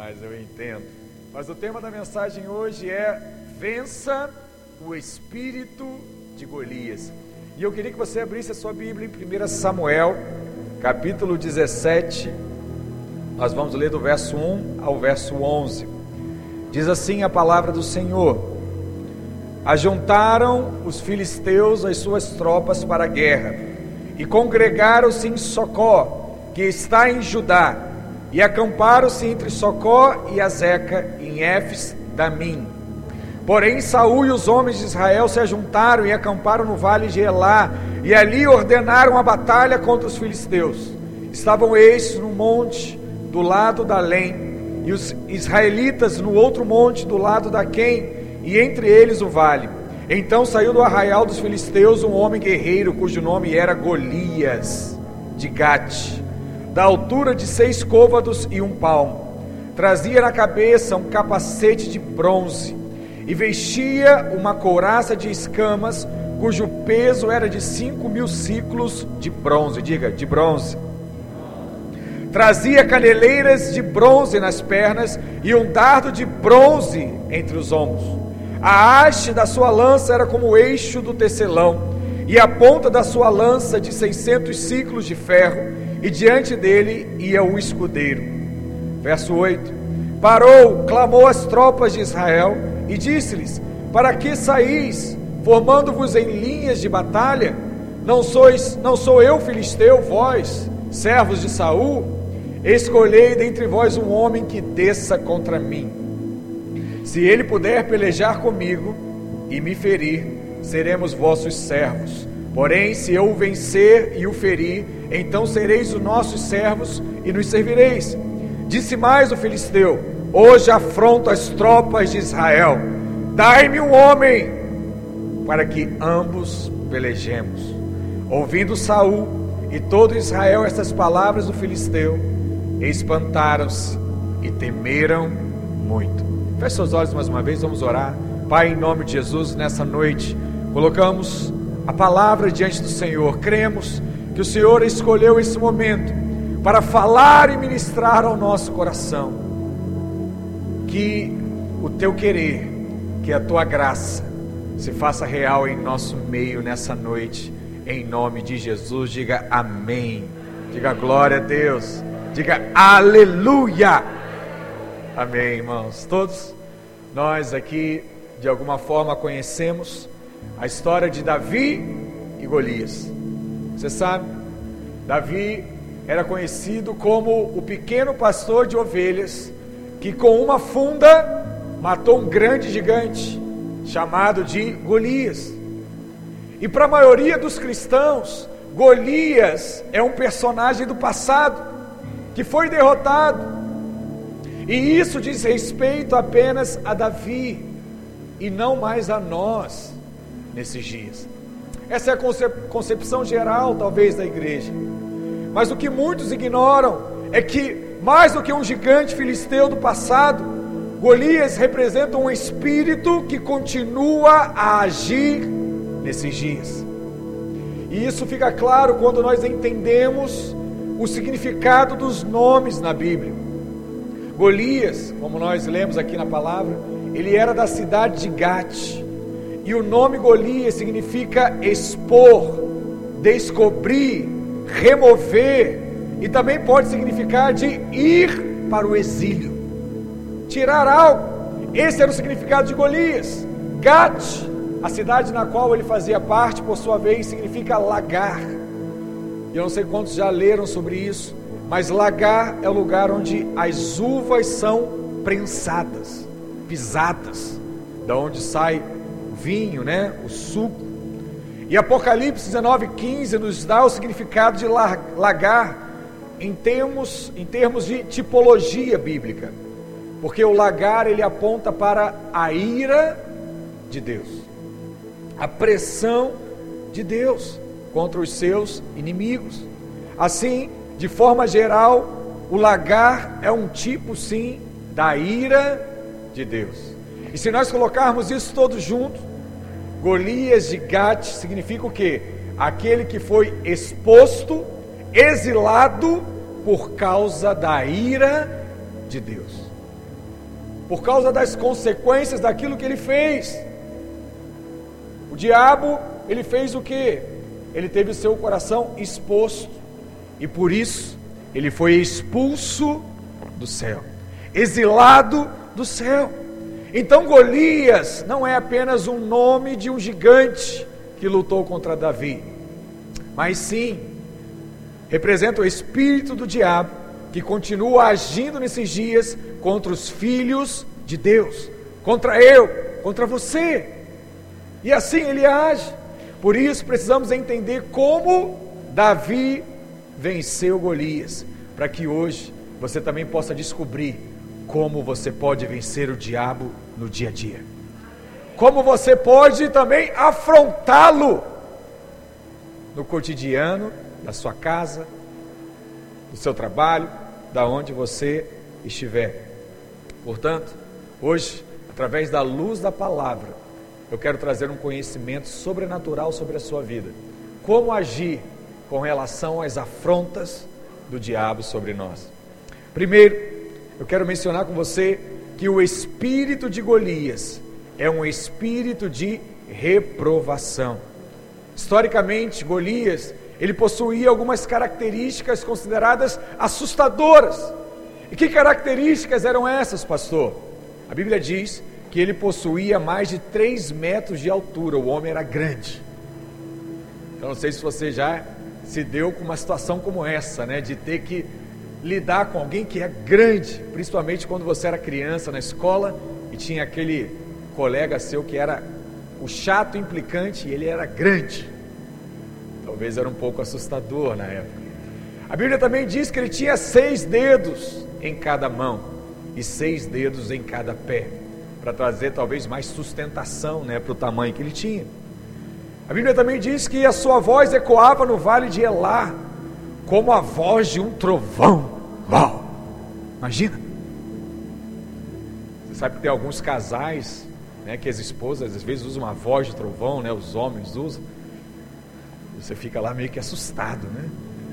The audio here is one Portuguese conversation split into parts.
Mas eu entendo. Mas o tema da mensagem hoje é Vença o espírito de Golias. E eu queria que você abrisse a sua Bíblia em 1 Samuel, capítulo 17. Nós vamos ler do verso 1 ao verso 11. Diz assim a palavra do Senhor: Ajuntaram os filisteus as suas tropas para a guerra e congregaram-se em Socó, que está em Judá, e acamparam-se entre Socó e Azeca, em Éfes Damim. Porém, Saul e os homens de Israel se ajuntaram e acamparam no vale de Elá, e ali ordenaram a batalha contra os filisteus. Estavam estes no monte do lado da Lém, e os israelitas no outro monte do lado da Quem, e entre eles o vale. Então saiu do arraial dos filisteus um homem guerreiro, cujo nome era Golias, de Gate, da altura de seis côvados e um palmo. Trazia na cabeça um capacete de bronze e vestia uma couraça de escamas, cujo peso era de cinco mil ciclos de bronze. Diga, de bronze. Trazia caneleiras de bronze nas pernas e um dardo de bronze entre os ombros. A haste da sua lança era como o eixo do tecelão, e a ponta da sua lança de seiscentos ciclos de ferro, e diante dele ia o escudeiro. Verso 8: Parou, clamou as tropas de Israel, e disse-lhes: Para que saís, formando-vos em linhas de batalha? Não sois, não sou eu filisteu, vós, servos de Saul? Escolhei dentre vós um homem que desça contra mim. Se ele puder pelejar comigo e me ferir, seremos vossos servos. Porém, se eu o vencer e o ferir, então sereis os nossos servos e nos servireis. Disse mais o filisteu: Hoje afronto as tropas de Israel. Dai-me um homem para que ambos pelejemos. Ouvindo Saul e todo Israel estas palavras do filisteu, espantaram-se e temeram muito. Feche seus olhos mais uma vez, vamos orar. Pai, em nome de Jesus, nessa noite, colocamos a palavra diante do Senhor. Cremos que o Senhor escolheu esse momento para falar e ministrar ao nosso coração. Que o teu querer, que a tua graça se faça real em nosso meio nessa noite. Em nome de Jesus, diga amém. Diga glória a Deus. Diga aleluia. Amém, irmãos. Todos nós aqui, de alguma forma, conhecemos a história de Davi e Golias. Você sabe, Davi era conhecido como o pequeno pastor de ovelhas que, com uma funda, matou um grande gigante chamado de Golias. E para a maioria dos cristãos, Golias é um personagem do passado que foi derrotado e isso diz respeito apenas a Davi e não mais a nós nesses dias. Essa é a concepção geral, talvez, da igreja. Mas o que muitos ignoram é que, mais do que um gigante filisteu do passado, Golias representa um espírito que continua a agir nesses dias. E isso fica claro quando nós entendemos o significado dos nomes na Bíblia. Golias, como nós lemos aqui na palavra, ele era da cidade de Gate. E o nome Golias significa expor, descobrir, remover, e também pode significar de ir para o exílio, tirar algo. Esse era o significado de Golias. Gate, a cidade na qual ele fazia parte, por sua vez, significa lagar. Eu não sei quantos já leram sobre isso, mas lagar é o lugar onde as uvas são prensadas, pisadas, da onde sai vinho, né, o suco. E Apocalipse 19:15 nos dá o significado de lagar em termos, em termos de tipologia bíblica. Porque o lagar ele aponta para a ira de Deus. A pressão de Deus contra os seus inimigos. Assim, de forma geral, o lagar é um tipo, sim, da ira de Deus. E se nós colocarmos isso todos juntos, Golias de Gate significa o quê? Aquele que foi exposto, exilado por causa da ira de Deus. por causa das consequências daquilo que ele fez. O diabo, ele fez o que? Ele teve o seu coração exposto e por isso ele foi expulso do céu, exilado do céu. Então Golias não é apenas um nome de um gigante que lutou contra Davi, mas sim representa o espírito do diabo que continua agindo nesses dias contra os filhos de Deus, contra eu, contra você. E assim ele age. Por isso precisamos entender como Davi venceu Golias, para que hoje você também possa descobrir como você pode vencer o diabo no dia a dia. Como você pode também afrontá-lo no cotidiano da sua casa, do seu trabalho, da onde você estiver. Portanto, hoje, através da luz da palavra, eu quero trazer um conhecimento sobrenatural sobre a sua vida. Como agir com relação às afrontas do diabo sobre nós. Primeiro, eu quero mencionar com você que o espírito de Golias é um espírito de reprovação. Historicamente, Golias, ele possuía algumas características consideradas assustadoras. E que características eram essas, pastor? A Bíblia diz que ele possuía mais de 3 metros de altura, o homem era grande. Então, não sei se você já se deu com uma situação como essa, né, de ter que lidar com alguém que é grande, principalmente quando você era criança na escola e tinha aquele colega seu que era o chato implicante e ele era grande. Talvez era um pouco assustador na época. A Bíblia também diz que ele tinha seis dedos em cada mão e seis dedos em cada pé, para trazer talvez mais sustentação né, para o tamanho que ele tinha. A Bíblia também diz que a sua voz ecoava no vale de Elá, como a voz de um trovão. Uau! Imagina! Você sabe que tem alguns casais, né, que as esposas às vezes usam uma voz de trovão, né, os homens usam. Você fica lá meio que assustado, né?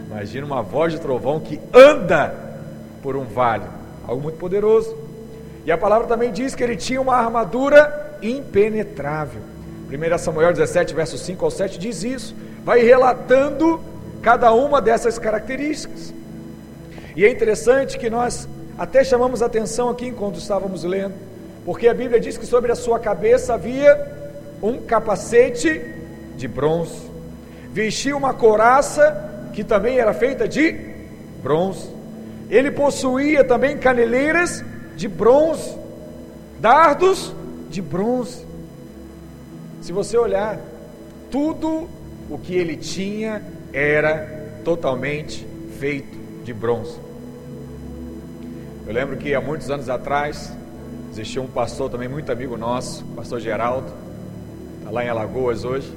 Imagina uma voz de trovão que anda por um vale, algo muito poderoso. E a palavra também diz que ele tinha uma armadura impenetrável. 1 Samuel 17, versos 5 ao 7 diz isso, vai relatando cada uma dessas características. E é interessante que nós até chamamos atenção aqui enquanto estávamos lendo, porque a Bíblia diz que sobre a sua cabeça havia um capacete de bronze, vestia uma couraça que também era feita de bronze. Ele possuía também caneleiras de bronze, dardos de bronze. Se você olhar, tudo o que ele tinha era totalmente feito de bronze. Eu lembro que há muitos anos atrás existia um pastor também muito amigo nosso, pastor Geraldo, está lá em Alagoas hoje,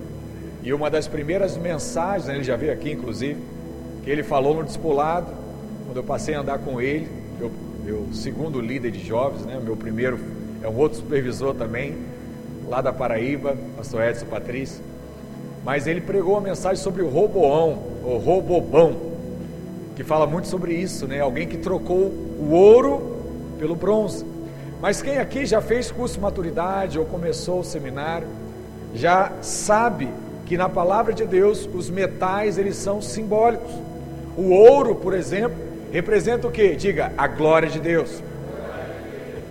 e uma das primeiras mensagens, né, ele já veio aqui inclusive, que ele falou no discipulado, quando eu passei a andar com ele, meu, segundo líder de jovens, né, meu primeiro é um outro supervisor também, lá da Paraíba, pastor Edson Patrício. Mas ele pregou uma mensagem sobre o Roboão, ou Robobão, que fala muito sobre isso, né? Alguém que trocou o ouro pelo bronze. Mas quem aqui já fez curso de maturidade ou começou o seminário, já sabe que na palavra de Deus os metais eles são simbólicos. O ouro, por exemplo, representa o que? Diga, a glória de Deus.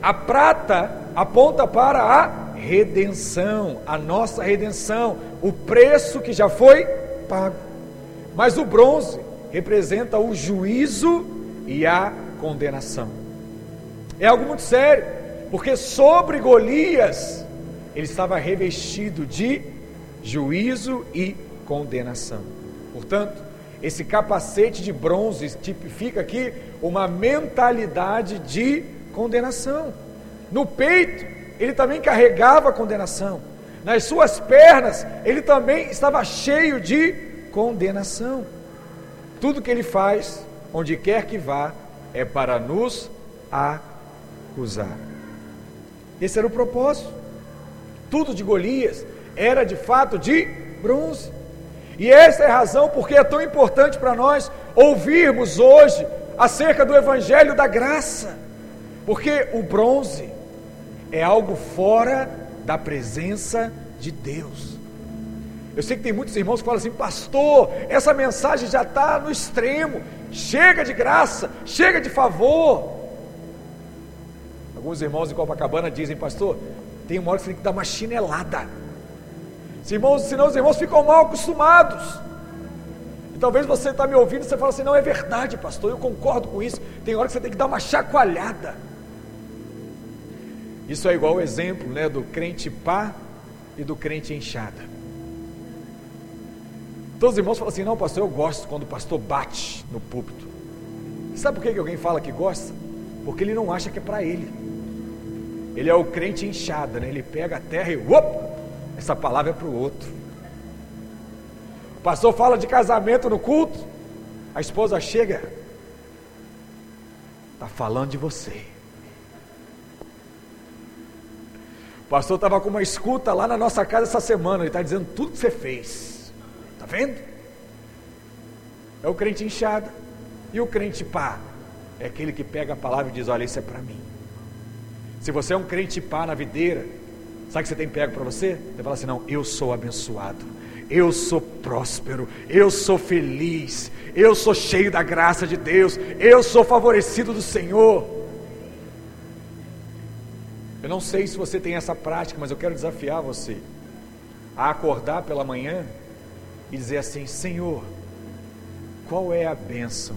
A prata aponta para a redenção, a nossa redenção, o preço que já foi pago. Mas o bronze representa o juízo e a condenação. É algo muito sério, porque sobre Golias ele estava revestido de juízo e condenação. Portanto, esse capacete de bronze tipifica aqui uma mentalidade de condenação. No peito ele também carregava a condenação. Nas suas pernas, ele também estava cheio de condenação. Tudo que ele faz, onde quer que vá, é para nos acusar. Esse era o propósito. Tudo de Golias era de fato de bronze. E essa é a razão porque é tão importante para nós ouvirmos hoje acerca do Evangelho da Graça. Porque o bronze é algo fora da presença de Deus. Eu sei que tem muitos irmãos que falam assim, pastor, essa mensagem já está no extremo, chega de graça, chega de favor. Alguns irmãos em Copacabana dizem, pastor, tem uma hora que você tem que dar uma chinelada. Irmãos, senão os irmãos ficam mal acostumados. E talvez você está me ouvindo e você fala assim, não é verdade, pastor, eu concordo com isso. Tem hora que você tem que dar uma chacoalhada. Isso é igual o exemplo né, do crente pá e do crente enxada. Todos os irmãos falam assim, não pastor, eu gosto quando o pastor bate no púlpito. Sabe por que alguém fala que gosta? Porque ele não acha que é para ele. Ele é o crente inchada, né? Ele pega a terra e op, essa palavra é para o outro. O pastor fala de casamento no culto, a esposa chega, está falando de você. Pastor estava com uma escuta lá na nossa casa essa semana, ele está dizendo tudo que você fez. Está vendo? É o crente inchada. E o crente pá? É aquele que pega a palavra e diz: Olha, isso é para mim. Se você é um crente pá na videira, sabe que você tem pego para você? Você fala assim: Não, eu sou abençoado, eu sou próspero, eu sou feliz, eu sou cheio da graça de Deus, eu sou favorecido do Senhor. Eu não sei se você tem essa prática, mas eu quero desafiar você a acordar pela manhã e dizer assim: Senhor, qual é a bênção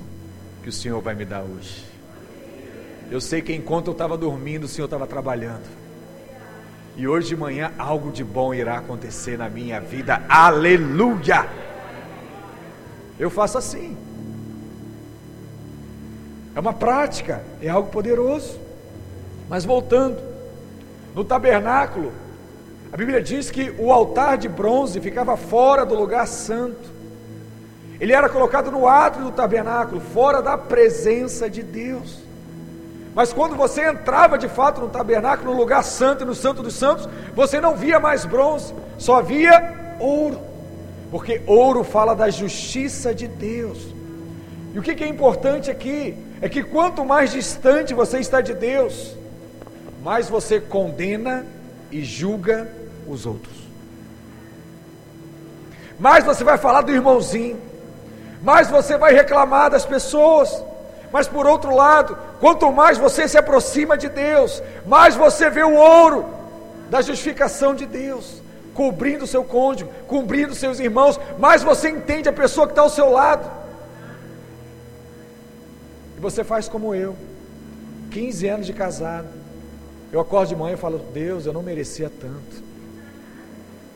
que o Senhor vai me dar hoje? Eu sei que enquanto eu estava dormindo, o Senhor estava trabalhando. E hoje de manhã algo de bom irá acontecer na minha vida. Aleluia! Eu faço assim. É uma prática, é algo poderoso. Mas voltando, no tabernáculo, a Bíblia diz que o altar de bronze ficava fora do lugar santo. Ele era colocado no átrio do tabernáculo, fora da presença de Deus. Mas quando você entrava de fato no tabernáculo, no lugar santo e no santo dos santos, você não via mais bronze, só via ouro. Porque ouro fala da justiça de Deus. E o que é importante aqui é que quanto mais distante você está de Deus, mais você condena e julga os outros. Mais você vai falar do irmãozinho, mais você vai reclamar das pessoas. Mas por outro lado, quanto mais você se aproxima de Deus, mais você vê o ouro da justificação de Deus, cobrindo seu cônjuge, cobrindo seus irmãos, mais você entende a pessoa que está ao seu lado. E você faz como eu, 15 anos de casado. Eu acordo de manhã e falo, Deus, eu não merecia tanto.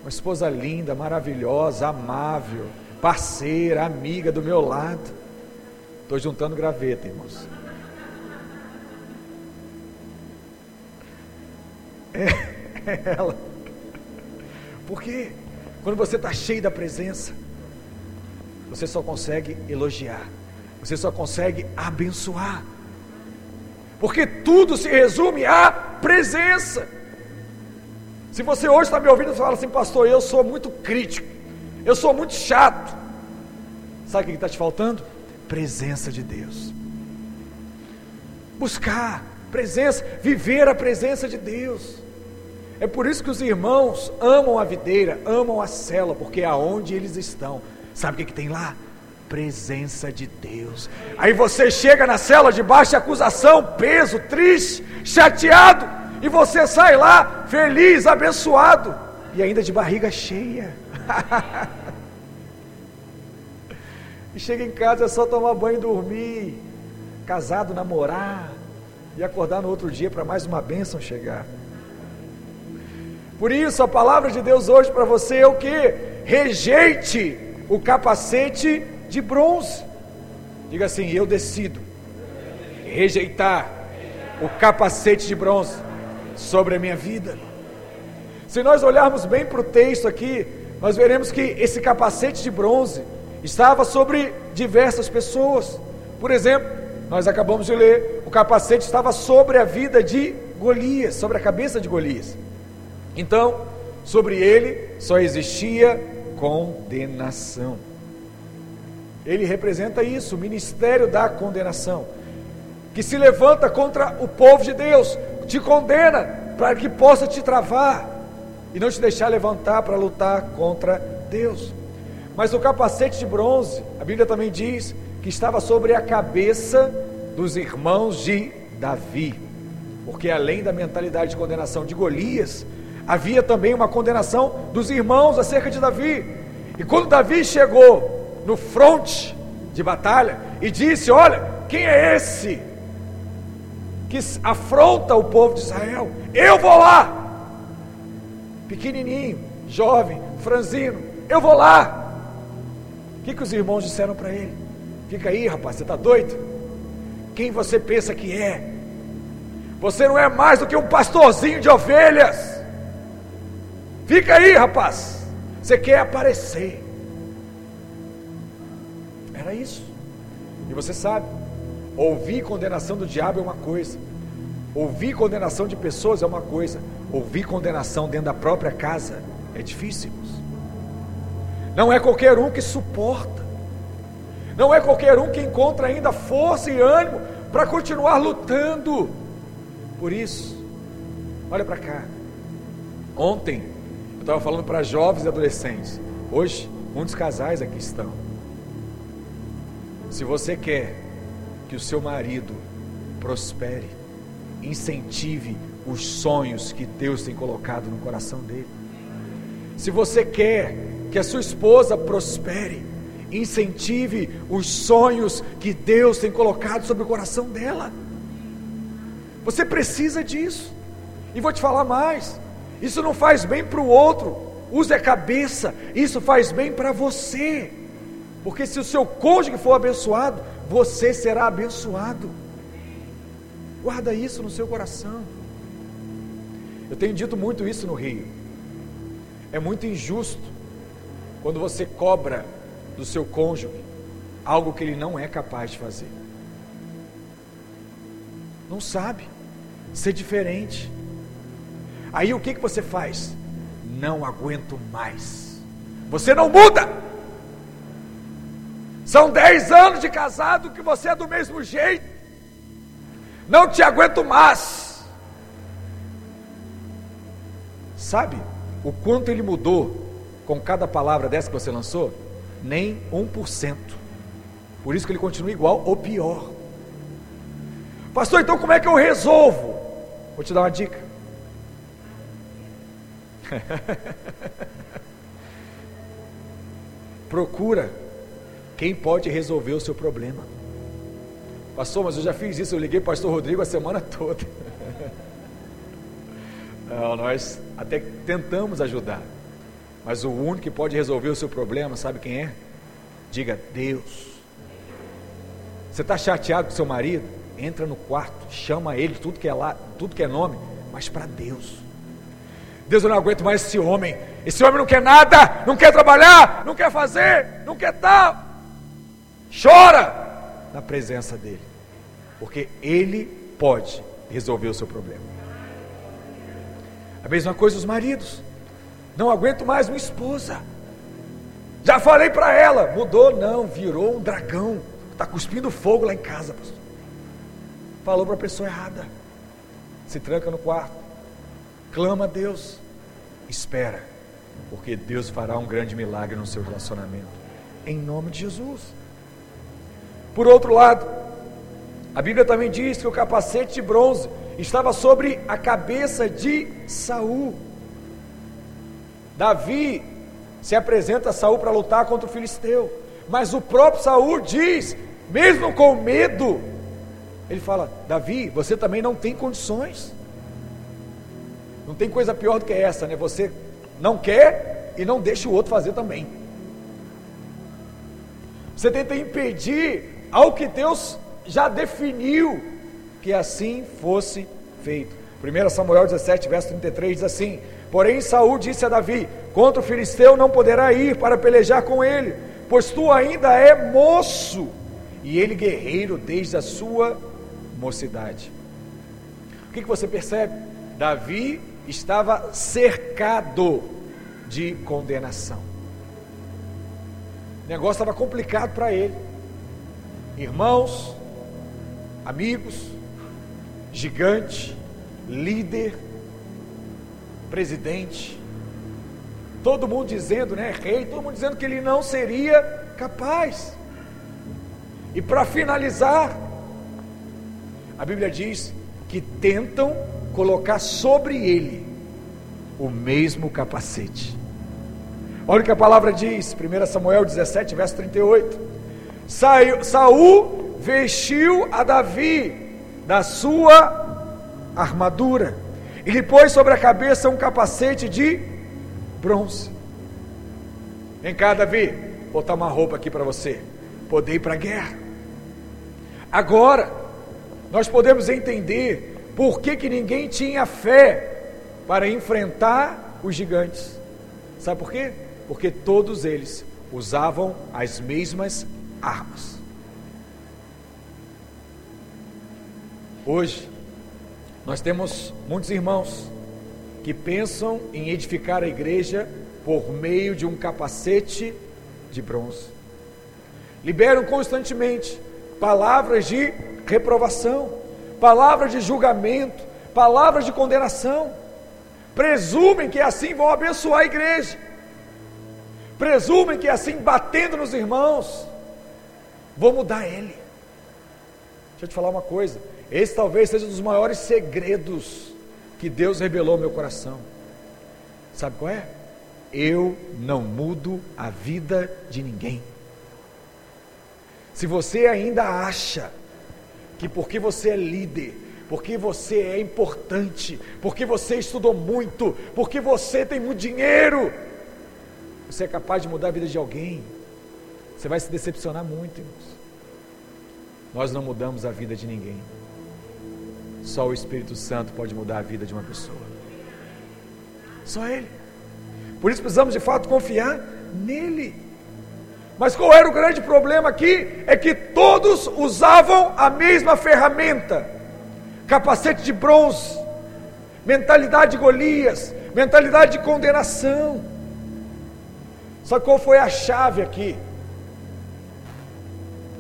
Uma esposa linda, maravilhosa, amável, parceira, amiga do meu lado. Estou juntando graveta, irmãos. É, é ela. Porque quando você está cheio da presença, você só consegue elogiar, você só consegue abençoar. Porque tudo se resume à presença. Se você hoje está me ouvindo e fala assim, pastor, eu sou muito crítico, eu sou muito chato. Sabe o que está te faltando? presença de Deus. Buscar presença, viver a presença de Deus. É por isso que os irmãos amam a videira, amam a cela, porque é aonde eles estão. Sabe o que, que tem lá? Presença de Deus. Aí você chega na cela de baixa acusação, peso, triste, chateado, e você sai lá feliz, abençoado e ainda de barriga cheia. E chega em casa é só tomar banho e dormir, casado, namorar e acordar no outro dia para mais uma bênção chegar. Por isso a palavra de Deus hoje para você é o que? Rejeite o capacete de bronze. Diga assim: eu decido rejeitar o capacete de bronze sobre a minha vida. Se nós olharmos bem para o texto aqui, nós veremos que esse capacete de bronze estava sobre diversas pessoas. Por exemplo, nós acabamos de ler, o capacete estava sobre a vida de Golias, sobre a cabeça de Golias. Então, sobre ele só existia condenação. Ele representa isso, o ministério da condenação, que se levanta contra o povo de Deus, te condena, para que possa te travar e não te deixar levantar para lutar contra Deus. Mas o capacete de bronze, a Bíblia também diz que estava sobre a cabeça dos irmãos de Davi, porque além da mentalidade de condenação de Golias, havia também uma condenação dos irmãos acerca de Davi. E quando Davi chegou no fronte de batalha e disse: Olha, quem é esse que afronta o povo de Israel? Eu vou lá, pequenininho, jovem, franzino, eu vou lá. O que, que os irmãos disseram para ele? Fica aí, rapaz, você está doido? Quem você pensa que é? Você não é mais do que um pastorzinho de ovelhas. Fica aí, rapaz. Você quer aparecer. Era isso. E você sabe, ouvir condenação do diabo é uma coisa. Ouvir condenação de pessoas é uma coisa. Ouvir condenação dentro da própria casa é difícil. Não é qualquer um que suporta. Não é qualquer um que encontra ainda força e ânimo para continuar lutando. Por isso, olha para cá. Ontem eu estava falando para jovens e adolescentes. Hoje, muitos casais aqui estão. Se você quer que o seu marido prospere, incentive os sonhos que Deus tem colocado no coração dele. Se você quer que a sua esposa prospere, incentive os sonhos que Deus tem colocado sobre o coração dela. Você precisa disso. E vou te falar mais: isso não faz bem para o outro, use a cabeça, isso faz bem para você. Porque se o seu cônjuge for abençoado, você será abençoado. Guarda isso no seu coração. Eu tenho dito muito isso no Rio. É muito injusto quando você cobra do seu cônjuge algo que ele não é capaz de fazer. Não sabe ser diferente. Aí o que, que você faz? Não aguento mais. Você não muda. São dez anos de casado que você é do mesmo jeito. Não te aguento mais. Sabe o quanto ele mudou com cada palavra dessa que você lançou? Nem 1%. Por isso que ele continua igual ou pior. Pastor, então como é que eu resolvo? Vou te dar uma dica. Procura quem pode resolver o seu problema. Pastor, mas eu já fiz isso, eu liguei para o pastor Rodrigo a semana toda. Não, nós até tentamos ajudar. Mas o único que pode resolver o seu problema, sabe quem é? Diga Deus. Você está chateado com seu marido? Entra no quarto, chama ele, tudo que é lá, tudo que é nome, mas para Deus. Deus, eu não aguento mais esse homem. Esse homem não quer nada, não quer trabalhar, não quer fazer, não quer tal. Chora na presença dele, porque ele pode resolver o seu problema. A mesma coisa os maridos. Não aguento mais uma esposa. Já falei para ela, mudou não, virou um dragão. Está cuspindo fogo lá em casa. Falou para a pessoa errada. Se tranca no quarto. Clama a Deus. Espera, porque Deus fará um grande milagre no seu relacionamento. Em nome de Jesus. Por outro lado, a Bíblia também diz que o capacete de bronze estava sobre a cabeça de Saul. Davi se apresenta a Saul para lutar contra o filisteu, mas o próprio Saul diz, mesmo com medo, ele fala: Davi, você também não tem condições. Não tem coisa pior do que essa, né? Você não quer e não deixa o outro fazer também. Você tenta impedir ao que Deus já definiu que assim fosse feito. 1 Samuel 17, verso 33 diz assim: Porém, Saul disse a Davi: Contra o filisteu não poderá ir para pelejar com ele, pois tu ainda é moço, e ele guerreiro desde a sua mocidade. O que, que você percebe? Davi estava cercado de condenação. O negócio estava complicado para ele irmãos, amigos, gigante, líder, presidente, todo mundo dizendo, né, rei, todo mundo dizendo que ele não seria capaz. E para finalizar, a Bíblia diz que tentam colocar sobre ele o mesmo capacete. Olha o que a palavra diz, 1 Samuel 17, verso 38. Saul vestiu a Davi da sua armadura e lhe pôs sobre a cabeça um capacete de bronze. Vem cá, Davi, vou botar uma roupa aqui para você, poder ir para a guerra. Agora, nós podemos entender por que, que ninguém tinha fé para enfrentar os gigantes. Sabe por quê? porque todos eles usavam as mesmas armas. Hoje, nós temos muitos irmãos que pensam em edificar a igreja por meio de um capacete de bronze. Liberam constantemente palavras de reprovação, palavras de julgamento, palavras de condenação. Presumem que assim vão abençoar a igreja presumem que assim, batendo nos irmãos, vou mudar ele. Deixa eu te falar uma coisa: esse talvez seja um dos maiores segredos que Deus revelou ao meu coração. Sabe qual é? Eu não mudo a vida de ninguém. Se você ainda acha que porque você é líder, porque você é importante, porque você estudou muito, porque você tem muito dinheiro, você é capaz de mudar a vida de alguém, você vai se decepcionar muito, irmãos. Nós não mudamos a vida de ninguém. Só o Espírito Santo pode mudar a vida de uma pessoa. Só Ele. Por isso precisamos de fato confiar nele. Mas qual era o grande problema aqui? É que todos usavam a mesma ferramenta: capacete de bronze, mentalidade de Golias, mentalidade de condenação. Só qual foi a chave aqui?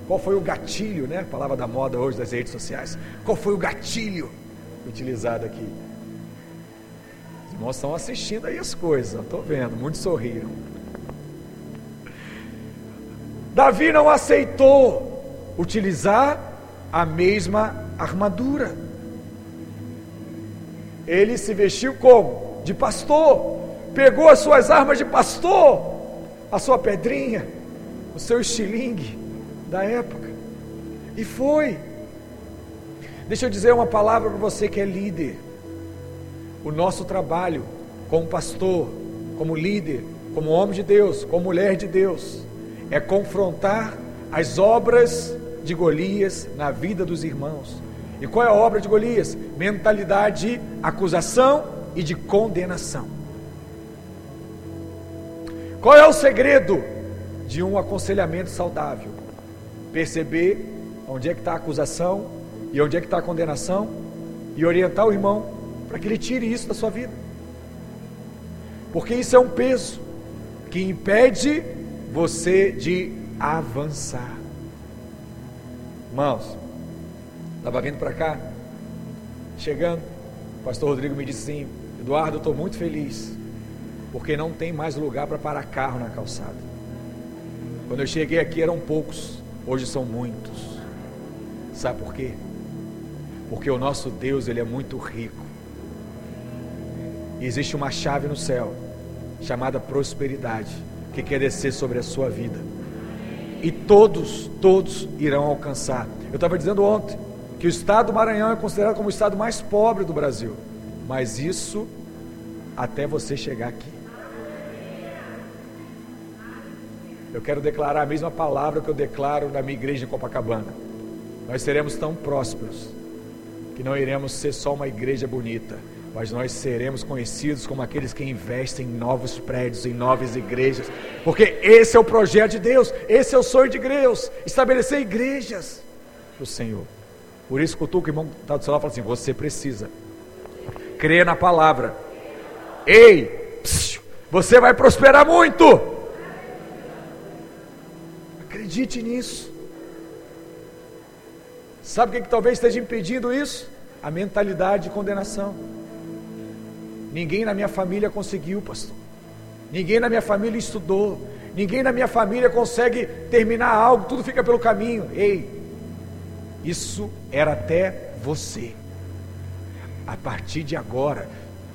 Qual foi o gatilho, né? A palavra da moda hoje das redes sociais. Qual foi o gatilho utilizado aqui? Os irmãos estão assistindo aí as coisas, estou vendo, muitos sorriram. Davi não aceitou utilizar a mesma armadura. Ele se vestiu como? De pastor. Pegou as suas armas de pastor a sua pedrinha, o seu estilingue da época. E foi. Deixa eu dizer uma palavra para você que é líder. O nosso trabalho como pastor, como líder, como homem de Deus, como mulher de Deus, é confrontar as obras de Golias na vida dos irmãos. E qual é a obra de Golias? Mentalidade de acusação e de condenação. Qual é o segredo de um aconselhamento saudável? Perceber onde é que está a acusação e onde é que está a condenação e orientar o irmão para que ele tire isso da sua vida. Porque isso é um peso que impede você de avançar. Irmãos, estava vindo para cá, chegando, o pastor Rodrigo me disse assim: Eduardo, eu estou muito feliz porque não tem mais lugar para parar carro na calçada. Quando eu cheguei aqui eram poucos, hoje são muitos. Sabe por quê? Porque o nosso Deus, ele é muito rico. E existe uma chave no céu chamada prosperidade, que quer descer sobre a sua vida. E todos, todos irão alcançar. Eu estava dizendo ontem que o estado do Maranhão é considerado como o estado mais pobre do Brasil. Mas isso até você chegar aqui. Eu quero declarar a mesma palavra que eu declaro na minha igreja em Copacabana. Nós seremos tão prósperos que não iremos ser só uma igreja bonita, mas nós seremos conhecidos como aqueles que investem em novos prédios, em novas igrejas, porque esse é o projeto de Deus, esse é o sonho de Deus, estabelecer igrejas para o Senhor. Por isso, que o irmão está do seu lado e fala assim: você precisa crer na palavra. Ei, você vai prosperar muito. Acredite nisso. Sabe o que, que talvez esteja impedindo isso? A mentalidade de condenação. Ninguém na minha família conseguiu, pastor. Ninguém na minha família estudou. Ninguém na minha família consegue terminar algo, tudo fica pelo caminho. Ei, isso era até você. A partir de agora,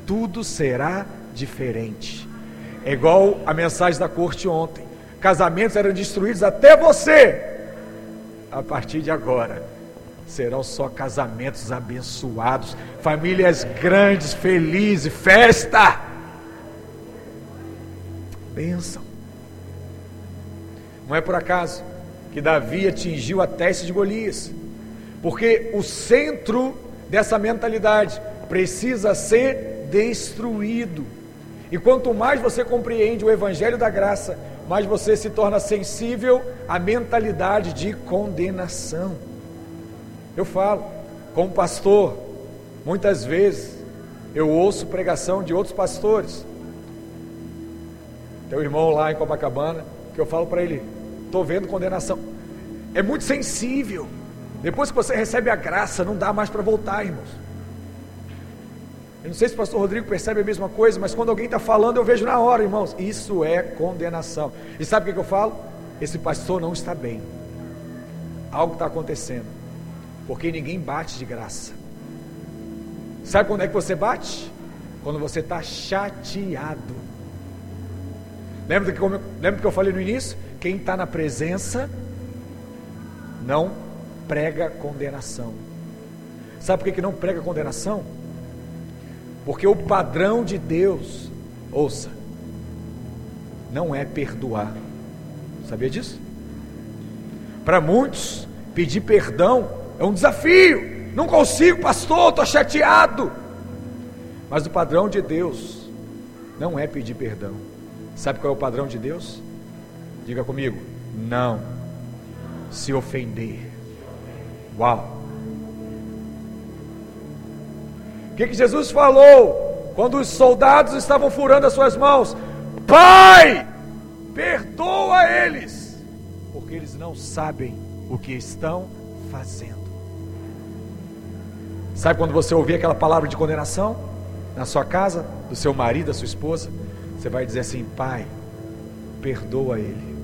tudo será diferente. É igual a mensagem da corte ontem. Casamentos eram destruídos até você. A partir de agora, serão só casamentos abençoados, famílias grandes, felizes, festa. Bênção. Não é por acaso que Davi atingiu a teste de Golias, porque o centro dessa mentalidade precisa ser destruído. E quanto mais você compreende o Evangelho da Graça, mais você se torna sensível à mentalidade de condenação. Eu falo, como pastor, muitas vezes eu ouço pregação de outros pastores. Tem um irmão lá em Copacabana que eu falo para ele: estou vendo condenação. É muito sensível. Depois que você recebe a graça, não dá mais para voltar, irmãos. Eu não sei se o pastor Rodrigo percebe a mesma coisa, mas quando alguém está falando, eu vejo na hora, irmãos. Isso é condenação. E sabe o que, eu falo? Esse pastor não está bem. Algo está acontecendo. Porque ninguém bate de graça. Sabe quando é que você bate? Quando você está chateado. Lembra que, eu, lembra que eu falei no início? Quem está na presença não prega condenação. Sabe por que, que não prega condenação? Porque o padrão de Deus, ouça, não é perdoar. Sabia disso? Para muitos, pedir perdão é um desafio. Não consigo, pastor, estou chateado. Mas o padrão de Deus não é pedir perdão. Sabe qual é o padrão de Deus? Diga comigo: não se ofender. Uau! Que, que Jesus falou quando os soldados estavam furando as suas mãos? Pai, perdoa eles, porque eles não sabem o que estão fazendo. Sabe quando você ouvir aquela palavra de condenação na sua casa, do seu marido, da sua esposa, você vai dizer assim: Pai, perdoa ele,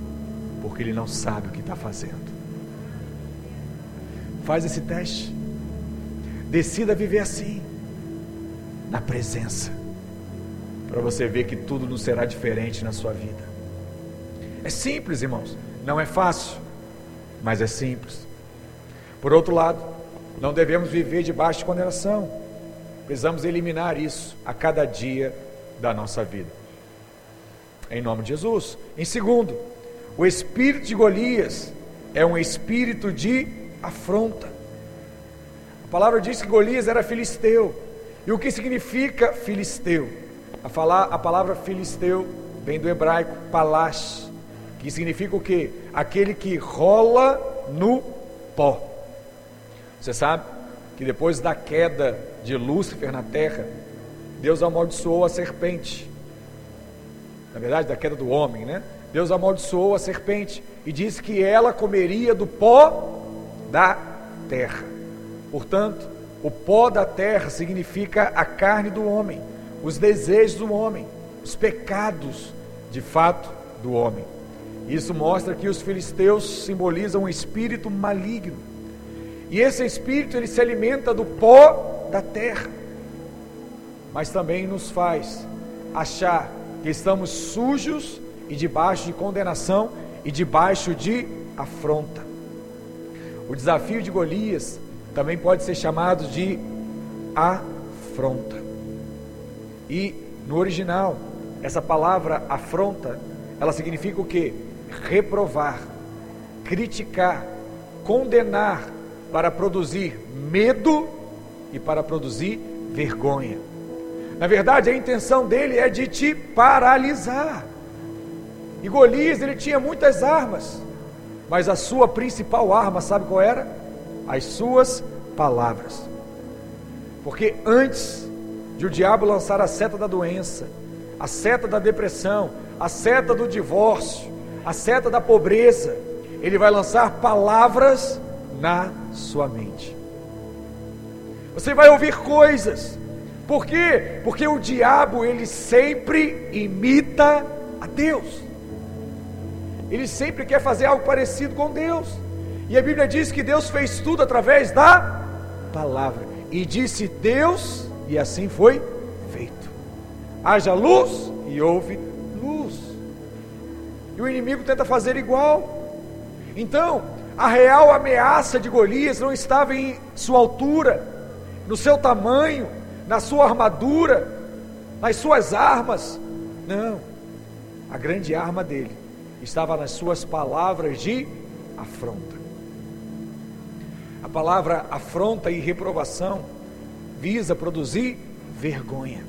porque ele não sabe o que está fazendo. Faz esse teste. Decida viver assim na presença, para você ver que tudo não será diferente na sua vida. É simples, irmãos, não é fácil, mas é simples. Por outro lado, não devemos viver debaixo de condenação, precisamos eliminar isso a cada dia da nossa vida. Em nome de Jesus. Em segundo, o espírito de Golias é um espírito de afronta. A palavra diz que Golias era filisteu, e o que significa filisteu? A, falar, a palavra filisteu vem do hebraico palash, que significa o que? Aquele que rola no pó. Você sabe que depois da queda de Lúcifer na terra, Deus amaldiçoou a serpente. Na verdade, da queda do homem, né? Deus amaldiçoou a serpente e disse que ela comeria do pó da terra. Portanto, o pó da terra significa a carne do homem, os desejos do homem, os pecados, de fato, do homem. Isso mostra que os filisteus simbolizam um espírito maligno. E esse espírito ele se alimenta do pó da terra. Mas também nos faz achar que estamos sujos e debaixo de condenação e debaixo de afronta. O desafio de Golias também pode ser chamado de afronta. E no original, essa palavra afronta, ela significa o que? Reprovar, criticar, condenar para produzir medo e para produzir vergonha. Na verdade, a intenção dele é de te paralisar. E Golias, ele tinha muitas armas, mas a sua principal arma, sabe qual era? As suas palavras. Porque antes de o diabo lançar a seta da doença, a seta da depressão, a seta do divórcio, a seta da pobreza, ele vai lançar palavras na sua mente. Você vai ouvir coisas, Por quê? Porque o diabo ele sempre imita a Deus. Ele sempre quer fazer algo parecido com Deus. E a Bíblia diz que Deus fez tudo através da palavra. E disse Deus, e assim foi feito. Haja luz e houve luz. E o inimigo tenta fazer igual. Então, a real ameaça de Golias não estava em sua altura, no seu tamanho, na sua armadura, nas suas armas. Não. A grande arma dele estava nas suas palavras de afronta. Palavra afronta e reprovação visa produzir vergonha.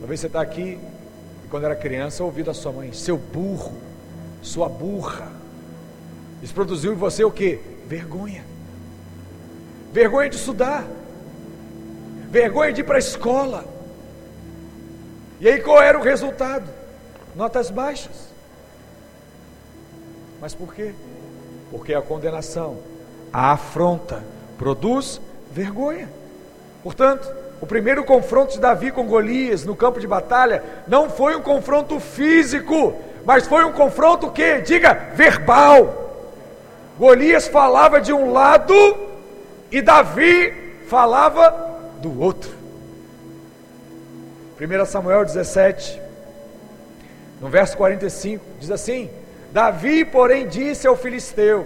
Talvez você está aqui e quando era criança ouviu da sua mãe, seu burro, sua burra. Isso produziu em você o que? Vergonha. Vergonha de estudar. Vergonha de ir para a escola. E aí qual era o resultado? Notas baixas. Mas por quê? Porque a condenação, a afronta, produz vergonha. Portanto, o primeiro confronto de Davi com Golias no campo de batalha não foi um confronto físico, mas foi um confronto que, diga, verbal. Golias falava de um lado e Davi falava do outro. 1 Samuel 17, no verso 45, diz assim: Davi, porém, disse ao filisteu: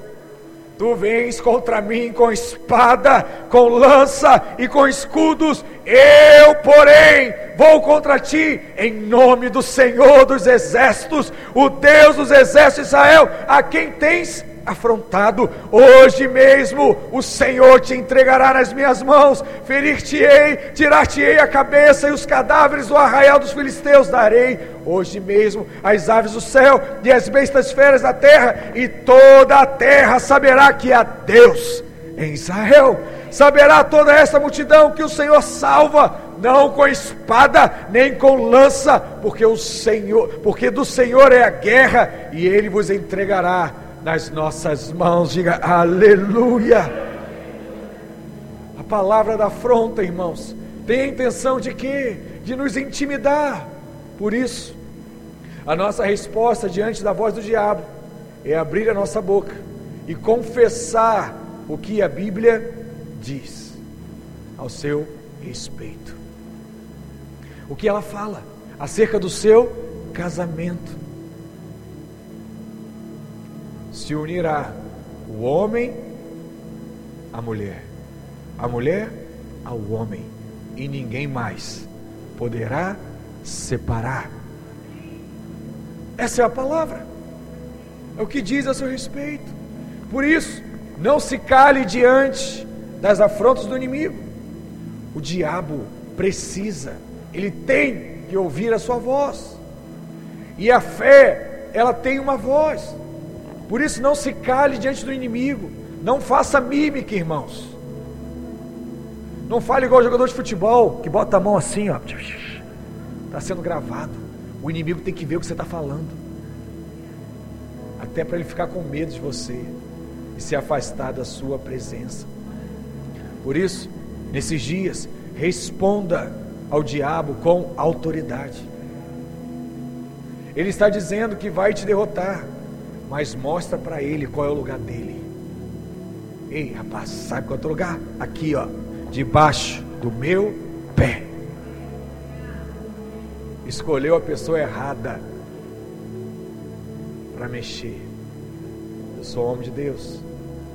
Tu vens contra mim com espada, com lança e com escudos, eu, porém, vou contra ti em nome do Senhor dos exércitos, o Deus dos exércitos de Israel, a quem tens afrontado. Hoje mesmo o Senhor te entregará nas minhas mãos, ferir-te-ei, tirar-te-ei a cabeça e os cadáveres do arraial dos filisteus darei. Hoje mesmo as aves do céu e as bestas feras da terra, e toda a terra saberá que há Deus em Israel. Saberá toda essa multidão que o Senhor salva, não com espada, nem com lança, porque o Senhor, porque do Senhor é a guerra, e ele vos entregará nas nossas mãos. Diga aleluia. A palavra da afronta, irmãos, tem a intenção de quê? De nos intimidar. Por isso, a nossa resposta diante da voz do diabo é abrir a nossa boca e confessar o que a Bíblia diz ao seu respeito. O que ela fala acerca do seu casamento se unirá o homem à mulher, a mulher ao homem, e ninguém mais poderá separar. Essa é a palavra, é o que diz a seu respeito. Por isso, não se cale diante das afrontas do inimigo. O diabo precisa, ele tem que ouvir a sua voz. E a fé, ela tem uma voz. Por isso, não se cale diante do inimigo. Não faça mímica, irmãos. Não fale igual jogador de futebol, que bota a mão assim, ó. Está sendo gravado. O inimigo tem que ver o que você está falando. Até para ele ficar com medo de você e se afastar da sua presença. Por isso, nesses dias, responda ao diabo com autoridade. Ele está dizendo que vai te derrotar mas mostra para ele qual é o lugar dele. Ei, rapaz, sabe qual é o lugar? Aqui, ó, debaixo do meu pé. Escolheu a pessoa errada para mexer. Eu sou homem de Deus,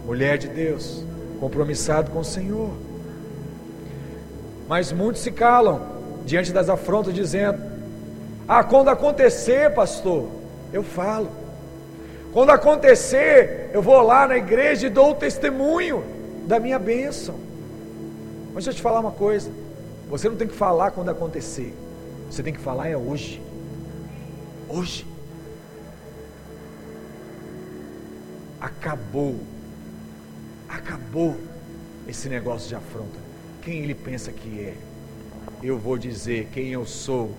mulher de Deus, compromissado com o Senhor. Mas muitos se calam diante das afrontas, dizendo: Ah, quando acontecer, pastor, eu falo. Quando acontecer, eu vou lá na igreja e dou o testemunho da minha bênção. Mas deixa eu te falar uma coisa: você não tem que falar quando acontecer, você tem que falar é hoje. Hoje. Acabou. Acabou esse negócio de afronta. Quem ele pensa que é? Eu vou dizer quem eu sou.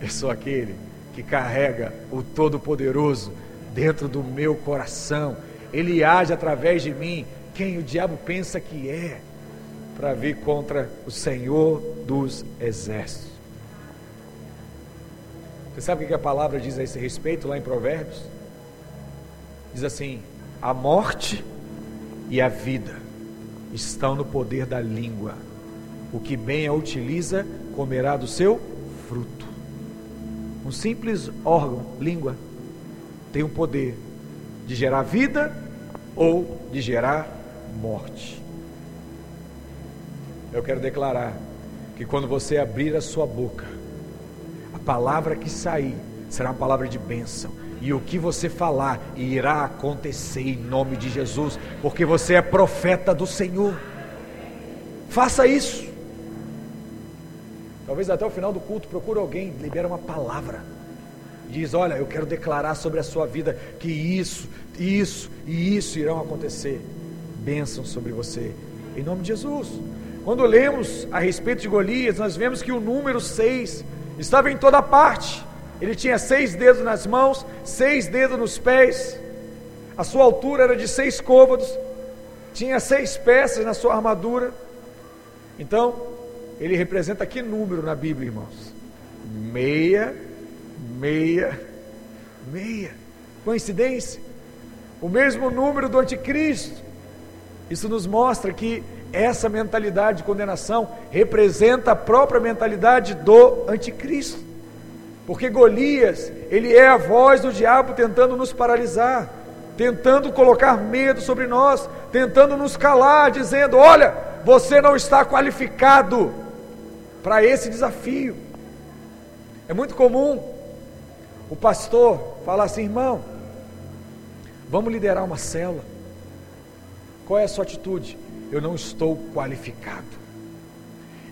Eu sou aquele que carrega o Todo-Poderoso dentro do meu coração. Ele age através de mim quem o diabo pensa que é para vir contra o Senhor dos Exércitos. Você sabe o que a palavra diz a esse respeito lá em Provérbios? Diz assim: a morte e a vida estão no poder da língua. O que bem a utiliza comerá do seu fruto. Um simples órgão, língua, tem o poder de gerar vida ou de gerar morte. Eu quero declarar que quando você abrir a sua boca, a palavra que sair será uma palavra de bênção. E o que você falar irá acontecer em nome de Jesus, porque você é profeta do Senhor. Faça isso. Talvez até o final do culto procure alguém, libera uma palavra. Diz: Olha, eu quero declarar sobre a sua vida que isso, isso e isso irão acontecer. Bênção sobre você, em nome de Jesus. Quando lemos a respeito de Golias, nós vemos que o número 6 estava em toda parte. Ele tinha seis dedos nas mãos, seis dedos nos pés, a sua altura era de seis côvados, tinha seis peças na sua armadura. Então, ele representa que número na Bíblia, irmãos? Meia, meia, meia. Coincidência? O mesmo número do anticristo. Isso nos mostra que essa mentalidade de condenação representa a própria mentalidade do anticristo. Porque Golias, ele é a voz do diabo tentando nos paralisar, tentando colocar medo sobre nós, tentando nos calar, dizendo: "Olha, você não está qualificado para esse desafio". É muito comum o pastor falar assim: "Irmão, vamos liderar uma célula. Qual é a sua atitude? Eu não estou qualificado.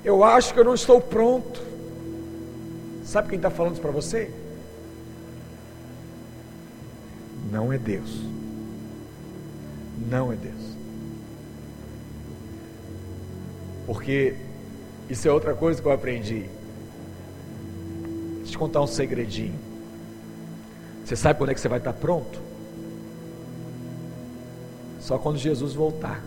Eu acho que eu não estou pronto. Sabe quem está falando isso para você? Não é Deus. Não é Deus. Porque isso é outra coisa que eu aprendi. Deixa eu te contar um segredinho. Você sabe quando é que você vai estar pronto? Só quando Jesus voltar.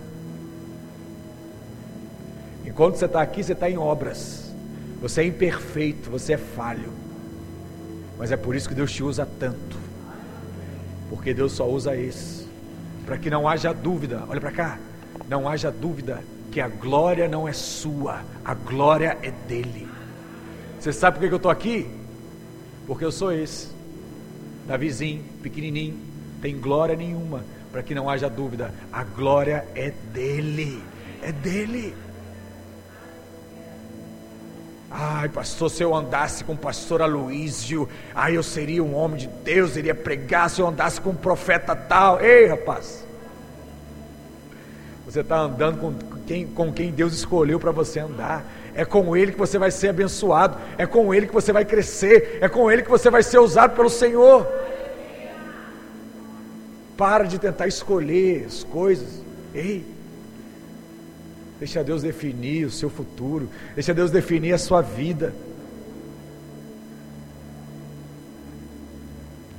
Enquanto você está aqui, você está em obras. Você é imperfeito, você é falho. Mas é por isso que Deus te usa tanto. Porque Deus só usa esse. Para que não haja dúvida, olha para cá. Não haja dúvida que a glória não é sua, a glória é dele. Você sabe por que eu estou aqui? Porque eu sou esse. Davizinho, pequenininho, tem glória nenhuma. Para que não haja dúvida, a glória é dele. É dele. Ai, pastor, se eu andasse com o pastor Aloísio, ai, eu seria um homem de Deus, iria pregar. Se eu andasse com um profeta tal, ei, rapaz, você está andando com quem, com quem Deus escolheu para você andar. É com Ele que você vai ser abençoado, é com Ele que você vai crescer, é com Ele que você vai ser usado pelo Senhor. Para de tentar escolher as coisas. Ei, Deixa Deus definir o seu futuro. Deixa Deus definir a sua vida.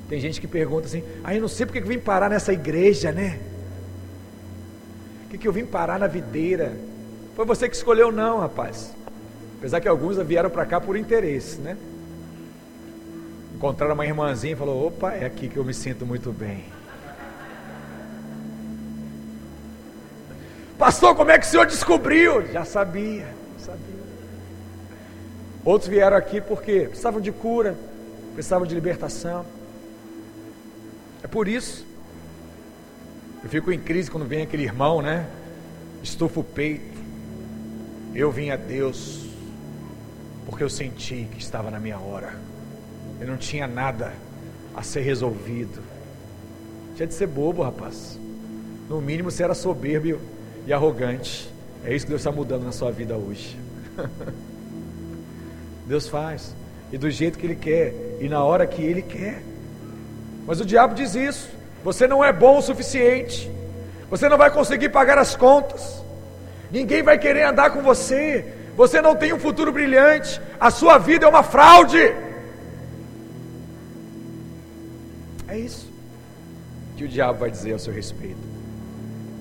Tem gente que pergunta assim: ah, eu não sei porque que vim parar nessa igreja, né? Que, que eu vim parar na videira? Foi você que escolheu, não, rapaz. Apesar que alguns vieram para cá por interesse, né? Encontraram uma irmãzinha e falou: opa, é aqui que eu me sinto muito bem. Pastor, como é que o senhor descobriu? Já sabia, sabia. Outros vieram aqui porque precisavam de cura, precisavam de libertação. É por isso. Eu fico em crise quando vem aquele irmão, né? Estufa o peito. Eu vim a Deus porque eu senti que estava na minha hora. Eu não tinha nada a ser resolvido. Tinha de ser bobo, rapaz. No mínimo, você era soberbo e arrogante. É isso que Deus está mudando na sua vida hoje. Deus faz, e do jeito que Ele quer, e na hora que Ele quer. Mas o diabo diz isso: você não é bom o suficiente, você não vai conseguir pagar as contas, ninguém vai querer andar com você, você não tem um futuro brilhante, a sua vida é uma fraude. É isso que o diabo vai dizer ao seu respeito.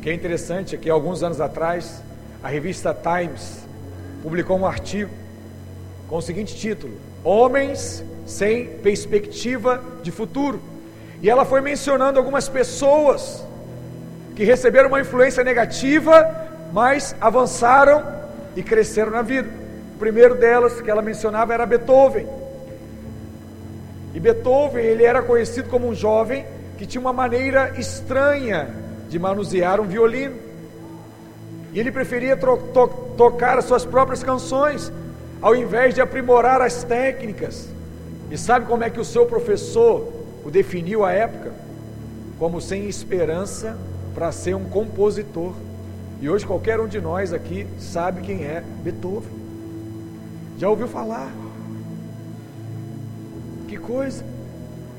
Que é interessante é que alguns anos atrás, a revista Times publicou um artigo com o seguinte título: Homens sem perspectiva de futuro. E ela foi mencionando algumas pessoas que receberam uma influência negativa, mas avançaram e cresceram na vida. O primeiro delas que ela mencionava era Beethoven. E Beethoven, ele era conhecido como um jovem que tinha uma maneira estranha de manusear um violino. E ele preferia to tocar as suas próprias canções, ao invés de aprimorar as técnicas. E sabe como é que o seu professor o definiu à época? Como sem esperança para ser um compositor. E hoje qualquer um de nós aqui sabe quem é Beethoven. Já ouviu falar? Que coisa.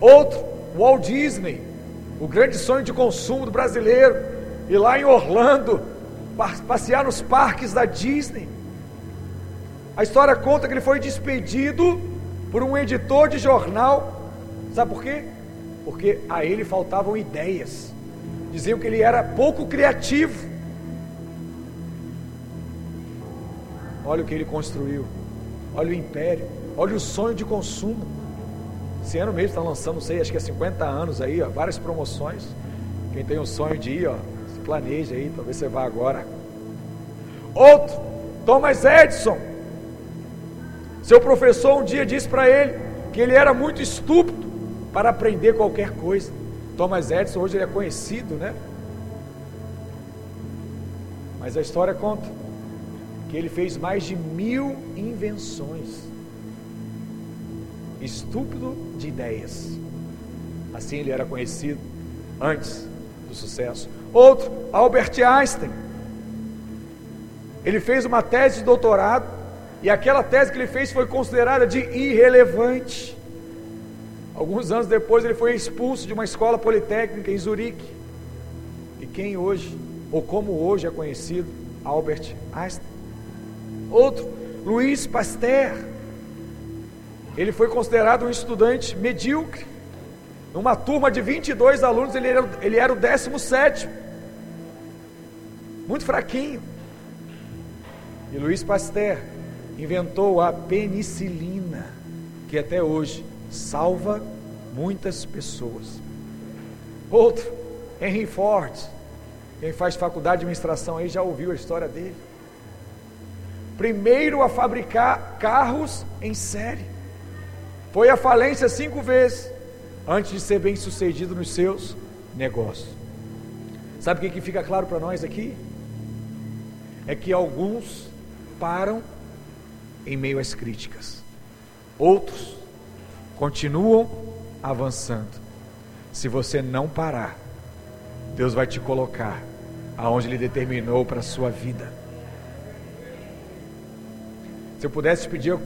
Outro, Walt Disney, o grande sonho de consumo do brasileiro, ir lá em Orlando, passear nos parques da Disney. A história conta que ele foi despedido por um editor de jornal. Sabe por quê? Porque a ele faltavam ideias. Diziam que ele era pouco criativo. Olha o que ele construiu. Olha o império. Olha o sonho de consumo. Esse ano mesmo está lançando, não sei, acho que é 50 anos aí, ó, várias promoções. Quem tem o sonho de ir, ó, se planeja aí, talvez você vá agora. Outro, Thomas Edison. Seu professor um dia disse para ele que ele era muito estúpido para aprender qualquer coisa. Thomas Edison hoje ele é conhecido, né? Mas a história conta que ele fez mais de mil invenções. Estúpido de ideias. Assim ele era conhecido antes do sucesso. Outro, Albert Einstein. Ele fez uma tese de doutorado e aquela tese que ele fez foi considerada de irrelevante. Alguns anos depois ele foi expulso de uma escola politécnica em Zurique. E quem hoje, ou como hoje é conhecido, Albert Einstein. Outro, Luiz Pasteur. Ele foi considerado um estudante medíocre. Numa turma de 22 alunos, ele era, ele era o 17. Muito fraquinho. E Luiz Pasteur inventou a penicilina, que até hoje salva muitas pessoas. Outro, Henry Ford. Quem faz faculdade de administração aí já ouviu a história dele primeiro a fabricar carros em série. Foi à falência cinco vezes antes de ser bem sucedido nos seus negócios. Sabe o que, que fica claro para nós aqui? É que alguns param em meio às críticas, outros continuam avançando. Se você não parar, Deus vai te colocar aonde Ele determinou para a sua vida. Se eu pudesse pedir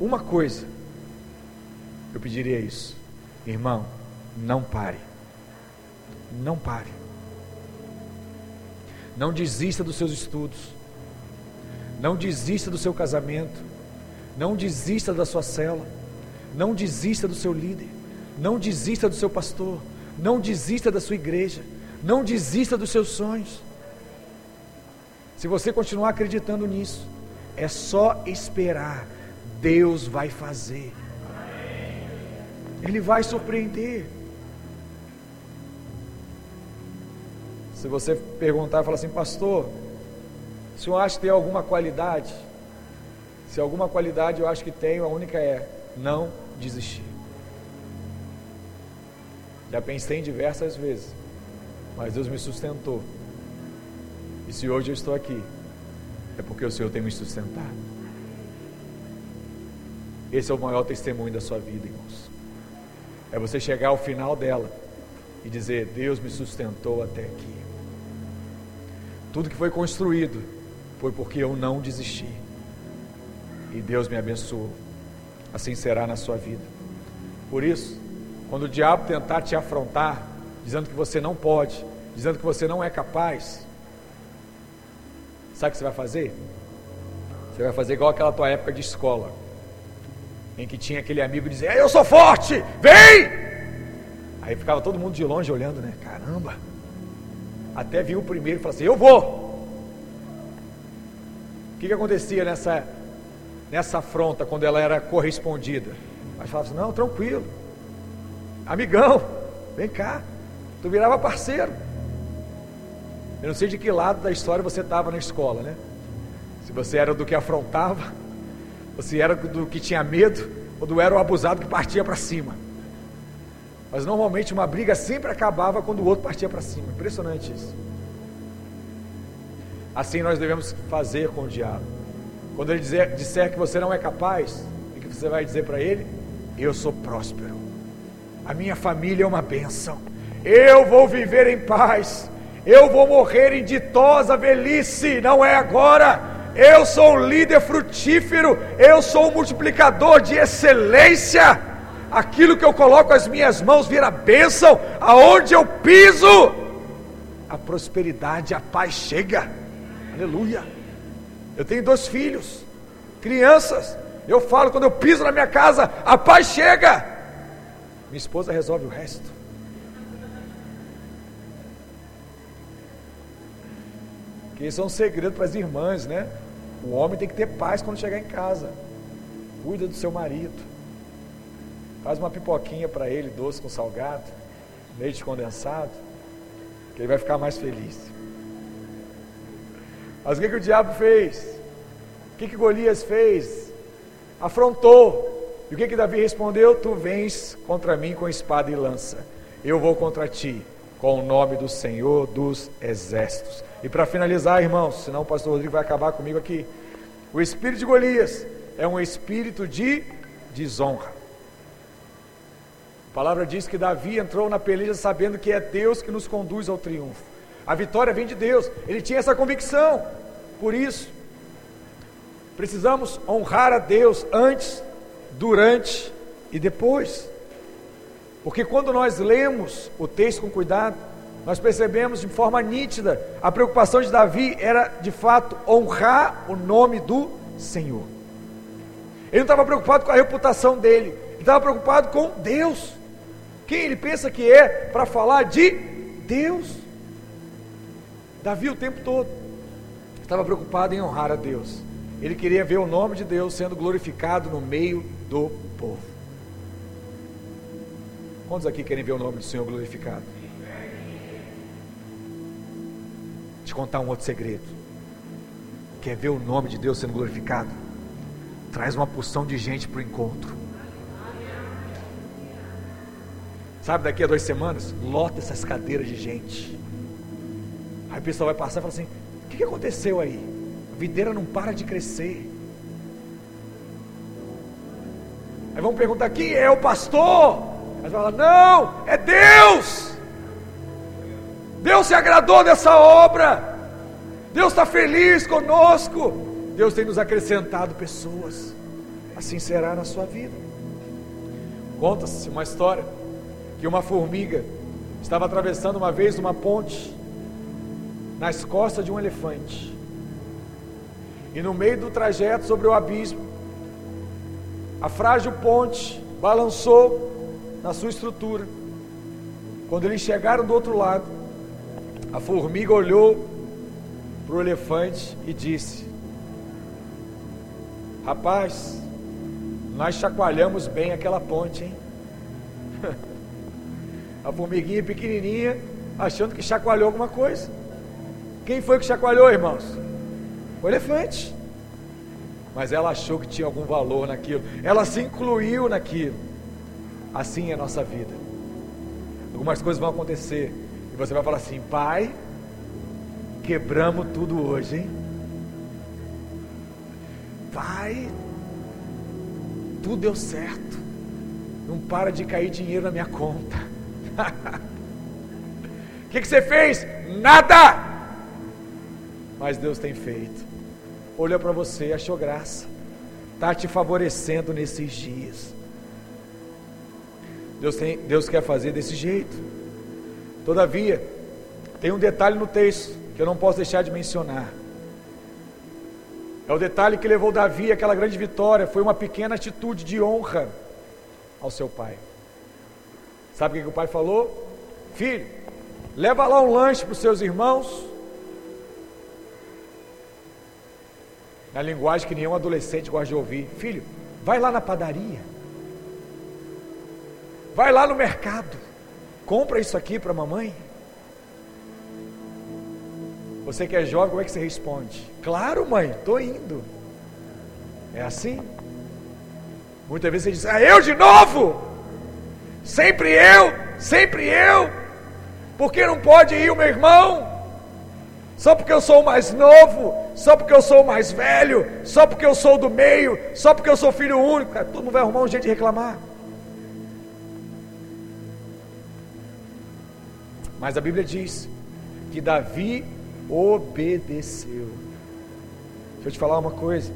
uma coisa, eu pediria isso. Irmão, não pare. Não pare. Não desista dos seus estudos. Não desista do seu casamento. Não desista da sua cela. Não desista do seu líder. Não desista do seu pastor. Não desista da sua igreja. Não desista dos seus sonhos. Se você continuar acreditando nisso, é só esperar. Deus vai fazer. Ele vai surpreender. Se você perguntar e falar assim, pastor, o senhor acha que tem alguma qualidade? Se alguma qualidade eu acho que tenho, a única é não desistir. Já pensei em diversas vezes, mas Deus me sustentou. E se hoje eu estou aqui, é porque o Senhor tem me sustentado. Esse é o maior testemunho da sua vida, irmãos. É você chegar ao final dela e dizer: Deus me sustentou até aqui. Tudo que foi construído foi porque eu não desisti. E Deus me abençoou. Assim será na sua vida. Por isso, quando o diabo tentar te afrontar, dizendo que você não pode, dizendo que você não é capaz, Sabe o que você vai fazer? Você vai fazer igual aquela tua época de escola, em que tinha aquele amigo dizer: Eu sou forte, vem! Aí ficava todo mundo de longe olhando, né? Caramba, Até vir o primeiro e falar assim: Eu vou. O que, que acontecia nessa, nessa afronta quando ela era correspondida? Mas falava assim: Não, tranquilo, amigão, vem cá. Tu virava parceiro. Eu não sei de que lado da história você estava na escola, né? Se você era do que afrontava, você era do que tinha medo, ou do era o abusado que partia para cima. Mas normalmente uma briga sempre acabava quando o outro partia para cima. Impressionante isso. Assim nós devemos fazer com o diabo. Quando ele dizer, disser que você não é capaz, o que você vai dizer para ele? Eu sou próspero. A minha família é uma bênção. Eu vou viver em paz. Eu vou morrer em ditosa velhice. Não é agora. Eu sou um líder frutífero. Eu sou um multiplicador de excelência aquilo que eu coloco as minhas mãos vira bênção, aonde eu piso, a prosperidade, a paz chega. Aleluia. Eu tenho dois filhos, crianças. Eu falo, quando eu piso na minha casa, a paz chega. Minha esposa resolve o resto. Que isso é um segredo para as irmãs, né? O homem tem que ter paz quando chegar em casa. Cuida do seu marido. Faz uma pipoquinha para ele, doce com salgado, leite condensado, que ele vai ficar mais feliz. Mas o que, que o diabo fez? O que, que Golias fez? Afrontou. E o que, que Davi respondeu? Tu vens contra mim com espada e lança. Eu vou contra ti com o nome do Senhor dos Exércitos. E para finalizar, irmãos, senão o pastor Rodrigo vai acabar comigo aqui. O espírito de Golias é um espírito de desonra. A palavra diz que Davi entrou na peleja sabendo que é Deus que nos conduz ao triunfo. A vitória vem de Deus. Ele tinha essa convicção. Por isso, precisamos honrar a Deus antes, durante e depois. Porque quando nós lemos o texto com cuidado, nós percebemos de forma nítida a preocupação de Davi era de fato honrar o nome do Senhor. Ele não estava preocupado com a reputação dele, ele estava preocupado com Deus. Quem ele pensa que é para falar de Deus? Davi o tempo todo estava preocupado em honrar a Deus. Ele queria ver o nome de Deus sendo glorificado no meio do povo. Quantos aqui querem ver o nome do Senhor glorificado? Te contar um outro segredo. Quer ver o nome de Deus sendo glorificado? Traz uma porção de gente para o encontro. Sabe, daqui a duas semanas, lota essas cadeiras de gente. O pessoal vai passar e fala assim: o que, aconteceu aí? A videira não para de crescer. Aí vão perguntar: quem é o pastor? Aí fala: não, é Deus. Deus se agradou dessa obra. Deus está feliz conosco. Deus tem nos acrescentado pessoas. Assim será na sua vida. Conta-se uma história que uma formiga estava atravessando uma vez uma ponte nas costas de um elefante. E no meio do trajeto sobre o abismo, a frágil ponte balançou na sua estrutura. Quando eles chegaram do outro lado, a formiga olhou para o elefante e disse: Rapaz, nós chacoalhamos bem aquela ponte, hein? A formiguinha pequenininha, achando que chacoalhou alguma coisa. Quem foi que chacoalhou, irmãos? O elefante. Mas ela achou que tinha algum valor naquilo. Ela se incluiu naquilo. Assim é a nossa vida. Algumas coisas vão acontecer. E você vai falar assim: Pai, quebramos tudo hoje, hein? Pai, tudo deu certo. Não para de cair dinheiro na minha conta. O que, que você fez? Nada! Mas Deus tem feito. Olhou para você, achou graça. Está te favorecendo nesses dias. Deus, tem, Deus quer fazer desse jeito. Todavia, tem um detalhe no texto que eu não posso deixar de mencionar. É o detalhe que levou Davi àquela grande vitória. Foi uma pequena atitude de honra ao seu pai. Sabe o que, que o pai falou? Filho, leva lá um lanche para os seus irmãos. Na linguagem que nenhum adolescente gosta de ouvir. Filho, vai lá na padaria. Vai lá no mercado. Compra isso aqui para mamãe. Você que é jovem, como é que você responde? Claro, mãe, estou indo. É assim? Muitas vezes você diz, ah, eu de novo? Sempre eu, sempre eu. Por que não pode ir o meu irmão? Só porque eu sou o mais novo, só porque eu sou o mais velho, só porque eu sou do meio, só porque eu sou filho único, todo mundo vai arrumar um jeito de reclamar. Mas a Bíblia diz que Davi obedeceu. Deixa eu te falar uma coisa.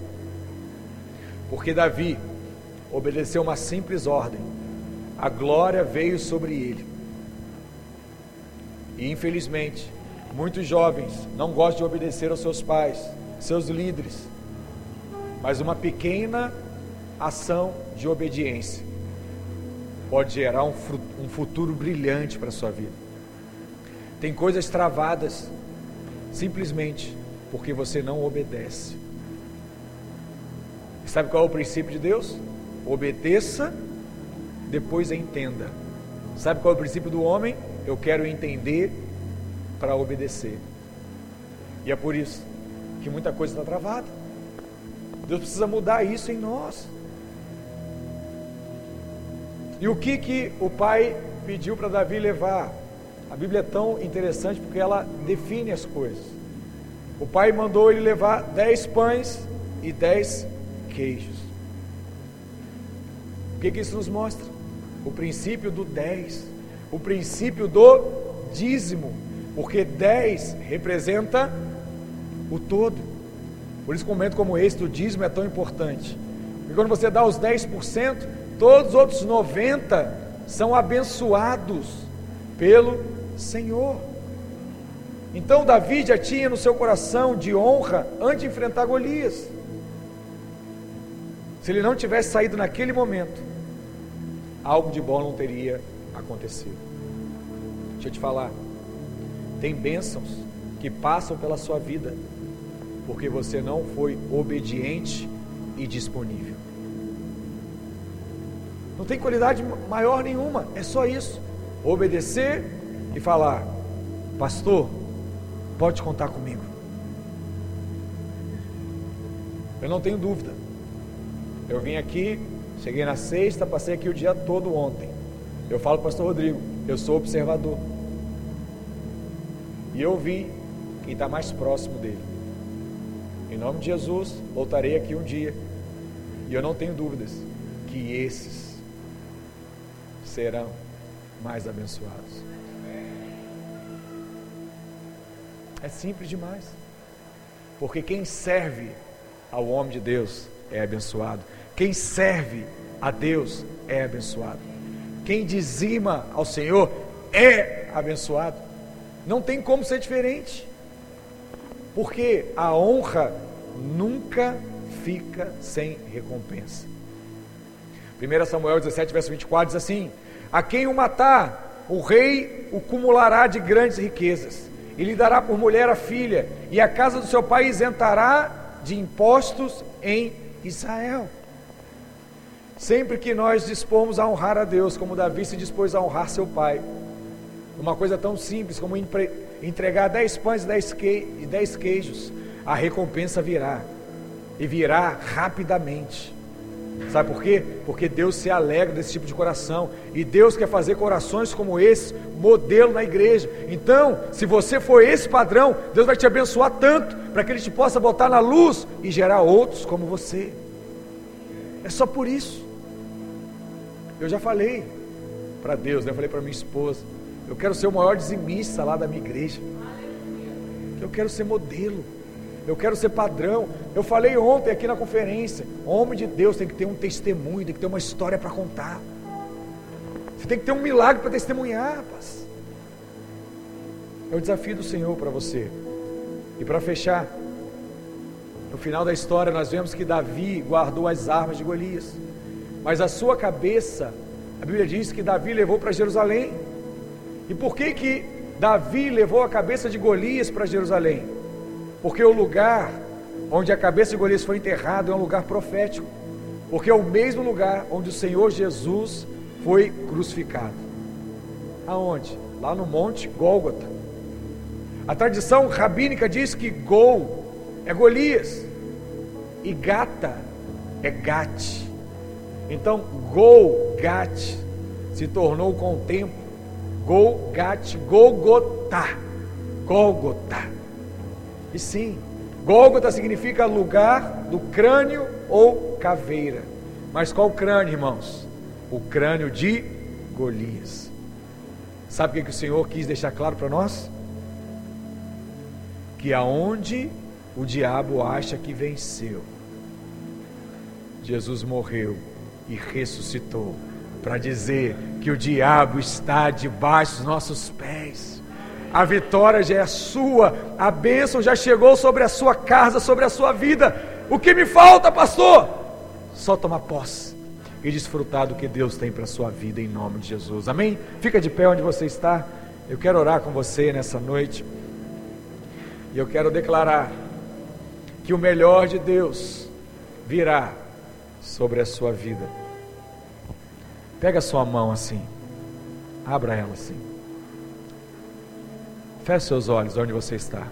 Porque Davi obedeceu uma simples ordem, a glória veio sobre ele. E infelizmente, muitos jovens não gostam de obedecer aos seus pais, seus líderes, mas uma pequena ação de obediência pode gerar um, um futuro brilhante para a sua vida. Tem coisas travadas simplesmente porque você não obedece. Sabe qual é o princípio de Deus? Obedeça, depois entenda. Sabe qual é o princípio do homem? Eu quero entender para obedecer. E é por isso que muita coisa está travada. Deus precisa mudar isso em nós. E o que que o pai pediu para Davi levar? A Bíblia é tão interessante porque ela define as coisas. O pai mandou ele levar dez pães e dez queijos. O que, que isso nos mostra? O princípio do dez, o princípio do dízimo, porque dez representa o todo. Por isso, momento como esse do dízimo é tão importante. Porque quando você dá os 10%, todos os outros 90% são abençoados pelo Senhor. Então Davi já tinha no seu coração de honra antes de enfrentar Golias. Se ele não tivesse saído naquele momento, algo de bom não teria acontecido. Deixa eu te falar, tem bênçãos que passam pela sua vida porque você não foi obediente e disponível. Não tem qualidade maior nenhuma, é só isso. Obedecer e falar: Pastor, pode contar comigo. Eu não tenho dúvida. Eu vim aqui, cheguei na sexta, passei aqui o dia todo ontem. Eu falo, Pastor Rodrigo, eu sou observador. E eu vi quem está mais próximo dele. Em nome de Jesus, voltarei aqui um dia. E eu não tenho dúvidas que esses serão mais abençoados. É simples demais. Porque quem serve ao homem de Deus é abençoado. Quem serve a Deus é abençoado. Quem dizima ao Senhor é abençoado. Não tem como ser diferente. Porque a honra nunca fica sem recompensa. 1 Samuel 17, verso 24 diz assim: A quem o matar, o rei o cumulará de grandes riquezas e lhe dará por mulher a filha, e a casa do seu pai isentará de impostos em Israel. Sempre que nós dispomos a honrar a Deus, como Davi se dispôs a honrar seu pai, uma coisa tão simples como entregar dez pães e dez queijos, a recompensa virá, e virá rapidamente. Sabe por quê? Porque Deus se alegra desse tipo de coração. E Deus quer fazer corações como esse, modelo na igreja. Então, se você for esse padrão, Deus vai te abençoar tanto para que Ele te possa botar na luz e gerar outros como você. É só por isso. Eu já falei para Deus, né? eu falei para minha esposa. Eu quero ser o maior dizimista lá da minha igreja. Eu quero ser modelo eu quero ser padrão. Eu falei ontem aqui na conferência: homem de Deus tem que ter um testemunho, tem que ter uma história para contar. Você tem que ter um milagre para testemunhar, rapaz. É o desafio do Senhor para você. E para fechar, no final da história nós vemos que Davi guardou as armas de Golias, mas a sua cabeça, a Bíblia diz que Davi levou para Jerusalém. E por que que Davi levou a cabeça de Golias para Jerusalém, porque o lugar onde a cabeça de Golias foi enterrada é um lugar profético, porque é o mesmo lugar onde o Senhor Jesus foi crucificado. Aonde? Lá no Monte Gólgota. A tradição rabínica diz que Gol é Golias e Gata é Gate. Então, Golgat se tornou com o tempo Golgat, Golgotá, Golgotá. E sim, Gólgota significa lugar do crânio ou caveira. Mas qual crânio, irmãos? O crânio de Golias. Sabe o que o Senhor quis deixar claro para nós? Que aonde o diabo acha que venceu, Jesus morreu e ressuscitou para dizer que o diabo está debaixo dos nossos pés. A vitória já é sua, a bênção já chegou sobre a sua casa, sobre a sua vida. O que me falta, pastor? Só tomar posse e desfrutar do que Deus tem para a sua vida em nome de Jesus. Amém? Fica de pé onde você está. Eu quero orar com você nessa noite. E eu quero declarar que o melhor de Deus virá sobre a sua vida. Pega a sua mão assim, abra ela assim. Feche seus olhos onde você está.